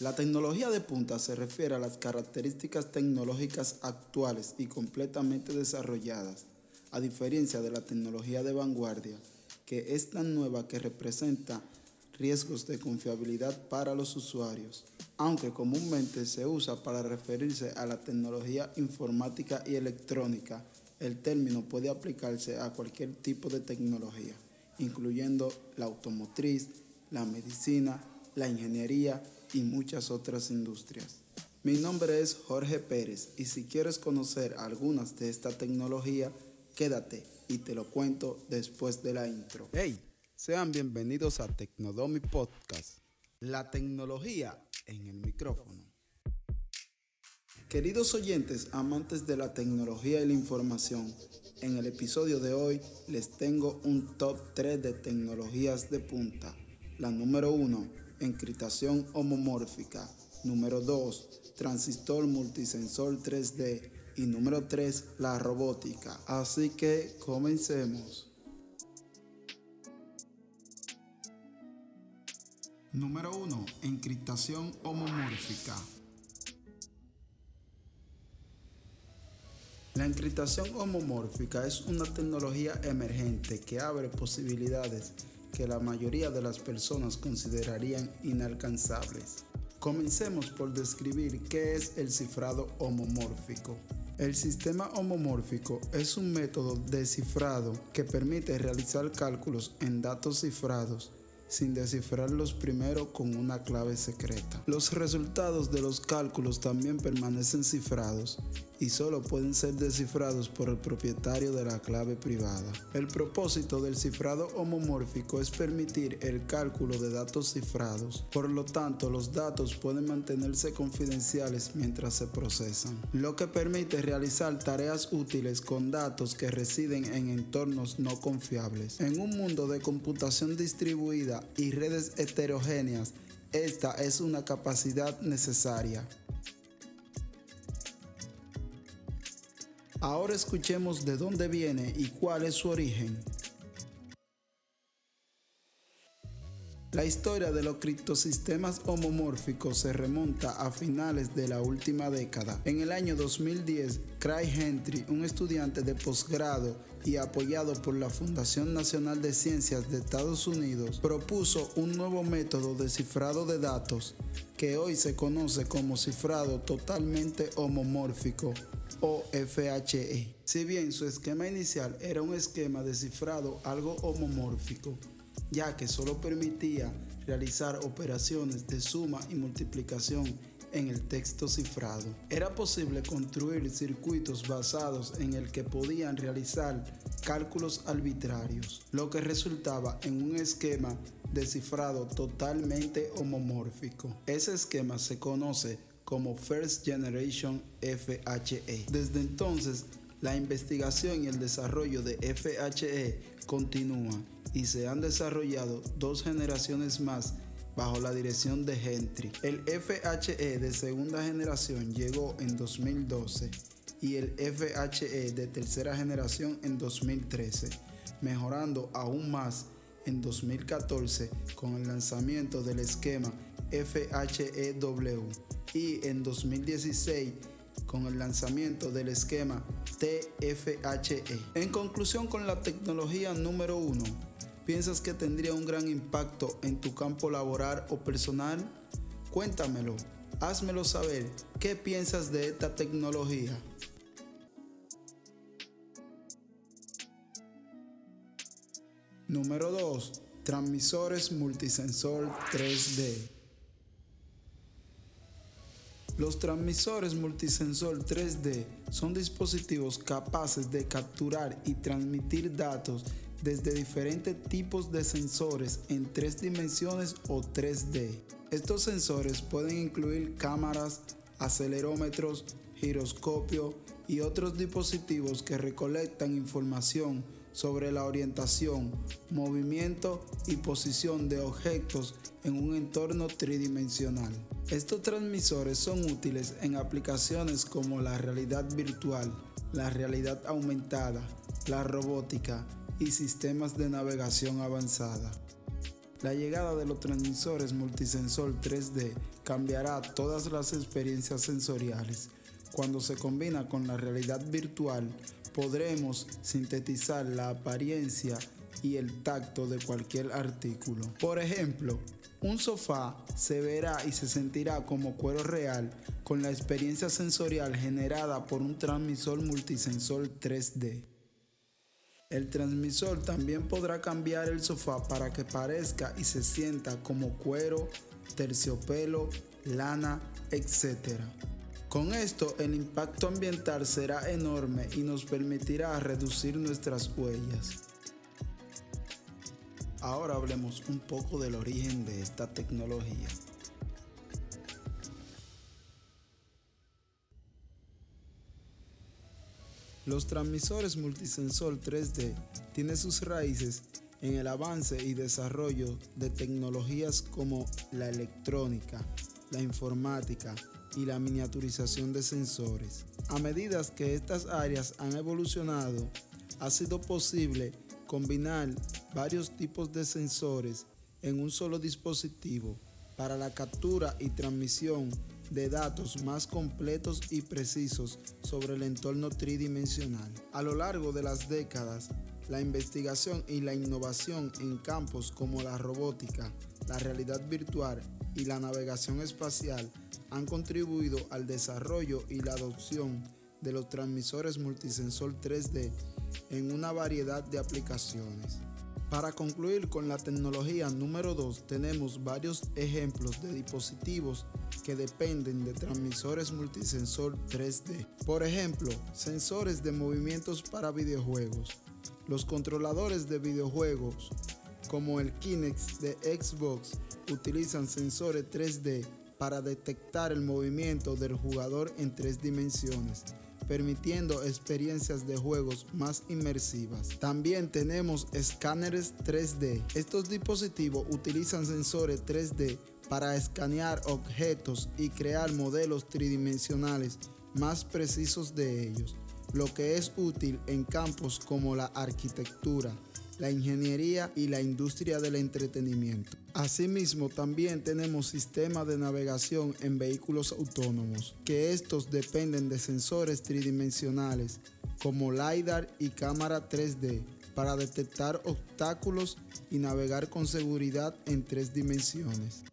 La tecnología de punta se refiere a las características tecnológicas actuales y completamente desarrolladas, a diferencia de la tecnología de vanguardia, que es tan nueva que representa riesgos de confiabilidad para los usuarios, aunque comúnmente se usa para referirse a la tecnología informática y electrónica, el término puede aplicarse a cualquier tipo de tecnología, incluyendo la automotriz, la medicina, la ingeniería y muchas otras industrias. Mi nombre es Jorge Pérez y si quieres conocer algunas de esta tecnología, quédate y te lo cuento después de la intro. Hey, sean bienvenidos a Tecnodomi Podcast, la tecnología en el micrófono. Queridos oyentes, amantes de la tecnología y la información, en el episodio de hoy les tengo un top 3 de tecnologías de punta. La número 1 encriptación homomórfica. Número 2, transistor multisensor 3D. Y número 3, la robótica. Así que comencemos. Número 1, encriptación homomórfica. La encriptación homomórfica es una tecnología emergente que abre posibilidades que la mayoría de las personas considerarían inalcanzables. Comencemos por describir qué es el cifrado homomórfico. El sistema homomórfico es un método de cifrado que permite realizar cálculos en datos cifrados sin descifrarlos primero con una clave secreta. Los resultados de los cálculos también permanecen cifrados y solo pueden ser descifrados por el propietario de la clave privada. El propósito del cifrado homomórfico es permitir el cálculo de datos cifrados, por lo tanto los datos pueden mantenerse confidenciales mientras se procesan, lo que permite realizar tareas útiles con datos que residen en entornos no confiables. En un mundo de computación distribuida, y redes heterogéneas, esta es una capacidad necesaria. Ahora escuchemos de dónde viene y cuál es su origen. La historia de los criptosistemas homomórficos se remonta a finales de la última década. En el año 2010, Craig Gentry, un estudiante de posgrado y apoyado por la Fundación Nacional de Ciencias de Estados Unidos, propuso un nuevo método de cifrado de datos que hoy se conoce como cifrado totalmente homomórfico o FHE. Si bien su esquema inicial era un esquema de cifrado algo homomórfico, ya que solo permitía realizar operaciones de suma y multiplicación en el texto cifrado. Era posible construir circuitos basados en el que podían realizar cálculos arbitrarios, lo que resultaba en un esquema de cifrado totalmente homomórfico. Ese esquema se conoce como First Generation FHE. Desde entonces, la investigación y el desarrollo de FHE continúan y se han desarrollado dos generaciones más bajo la dirección de Gentry. El FHE de segunda generación llegó en 2012 y el FHE de tercera generación en 2013, mejorando aún más en 2014 con el lanzamiento del esquema FHEW y en 2016 con el lanzamiento del esquema TFHE. En conclusión con la tecnología número uno, ¿Piensas que tendría un gran impacto en tu campo laboral o personal? Cuéntamelo, házmelo saber. ¿Qué piensas de esta tecnología? Número 2. Transmisores multisensor 3D. Los transmisores multisensor 3D son dispositivos capaces de capturar y transmitir datos desde diferentes tipos de sensores en tres dimensiones o 3D. Estos sensores pueden incluir cámaras, acelerómetros, giroscopio y otros dispositivos que recolectan información sobre la orientación, movimiento y posición de objetos en un entorno tridimensional. Estos transmisores son útiles en aplicaciones como la realidad virtual, la realidad aumentada, la robótica y sistemas de navegación avanzada. La llegada de los transmisores multisensor 3D cambiará todas las experiencias sensoriales. Cuando se combina con la realidad virtual, podremos sintetizar la apariencia y el tacto de cualquier artículo. Por ejemplo, un sofá se verá y se sentirá como cuero real con la experiencia sensorial generada por un transmisor multisensor 3D. El transmisor también podrá cambiar el sofá para que parezca y se sienta como cuero, terciopelo, lana, etc. Con esto el impacto ambiental será enorme y nos permitirá reducir nuestras huellas. Ahora hablemos un poco del origen de esta tecnología. Los transmisores multisensor 3D tienen sus raíces en el avance y desarrollo de tecnologías como la electrónica, la informática y la miniaturización de sensores. A medida que estas áreas han evolucionado, ha sido posible combinar varios tipos de sensores en un solo dispositivo para la captura y transmisión de datos más completos y precisos sobre el entorno tridimensional. A lo largo de las décadas, la investigación y la innovación en campos como la robótica, la realidad virtual y la navegación espacial han contribuido al desarrollo y la adopción de los transmisores multisensor 3D en una variedad de aplicaciones. Para concluir con la tecnología número 2, tenemos varios ejemplos de dispositivos que dependen de transmisores multisensor 3D. Por ejemplo, sensores de movimientos para videojuegos. Los controladores de videojuegos, como el Kinect de Xbox, utilizan sensores 3D para detectar el movimiento del jugador en tres dimensiones permitiendo experiencias de juegos más inmersivas. También tenemos escáneres 3D. Estos dispositivos utilizan sensores 3D para escanear objetos y crear modelos tridimensionales más precisos de ellos, lo que es útil en campos como la arquitectura, la ingeniería y la industria del entretenimiento. Asimismo, también tenemos sistemas de navegación en vehículos autónomos, que estos dependen de sensores tridimensionales como LiDAR y cámara 3D para detectar obstáculos y navegar con seguridad en tres dimensiones.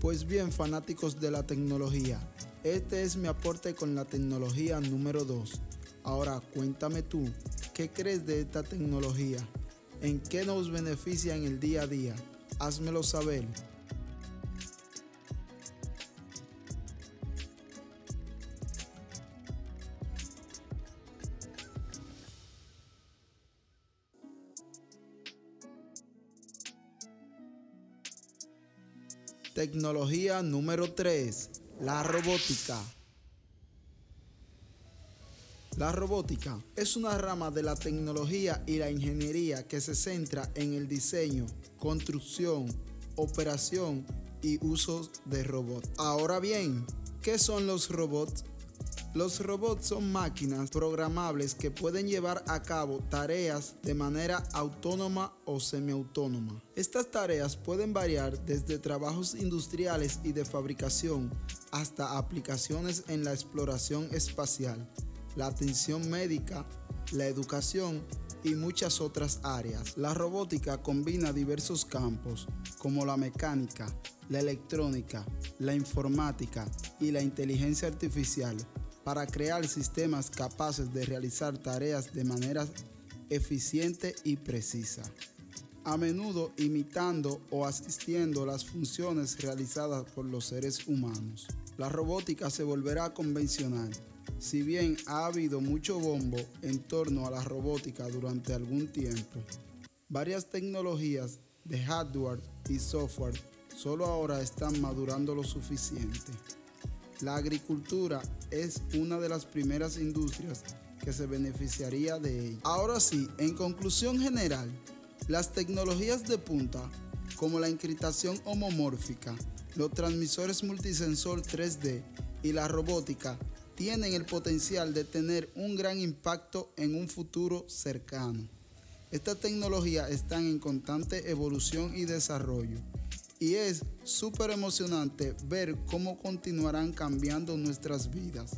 Pues bien, fanáticos de la tecnología, este es mi aporte con la tecnología número 2. Ahora cuéntame tú, ¿qué crees de esta tecnología? ¿En qué nos beneficia en el día a día? Házmelo saber. Tecnología número 3. La robótica. La robótica es una rama de la tecnología y la ingeniería que se centra en el diseño, construcción, operación y uso de robots. Ahora bien, ¿qué son los robots? Los robots son máquinas programables que pueden llevar a cabo tareas de manera autónoma o semiautónoma. Estas tareas pueden variar desde trabajos industriales y de fabricación hasta aplicaciones en la exploración espacial, la atención médica, la educación y muchas otras áreas. La robótica combina diversos campos como la mecánica, la electrónica, la informática y la inteligencia artificial para crear sistemas capaces de realizar tareas de manera eficiente y precisa, a menudo imitando o asistiendo las funciones realizadas por los seres humanos. La robótica se volverá convencional. Si bien ha habido mucho bombo en torno a la robótica durante algún tiempo, varias tecnologías de hardware y software solo ahora están madurando lo suficiente. La agricultura es una de las primeras industrias que se beneficiaría de ella. Ahora sí, en conclusión general, las tecnologías de punta, como la encriptación homomórfica, los transmisores multisensor 3D y la robótica, tienen el potencial de tener un gran impacto en un futuro cercano. Estas tecnologías están en constante evolución y desarrollo y es súper emocionante ver cómo continuarán cambiando nuestras vidas.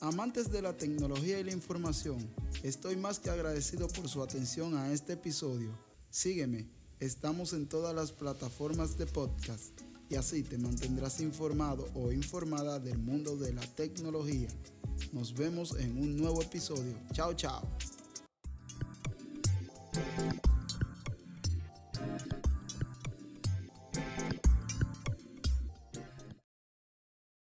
Amantes de la tecnología y la información, estoy más que agradecido por su atención a este episodio. Sígueme, estamos en todas las plataformas de podcast y así te mantendrás informado o informada del mundo de la tecnología. Nos vemos en un nuevo episodio. Chao, chao.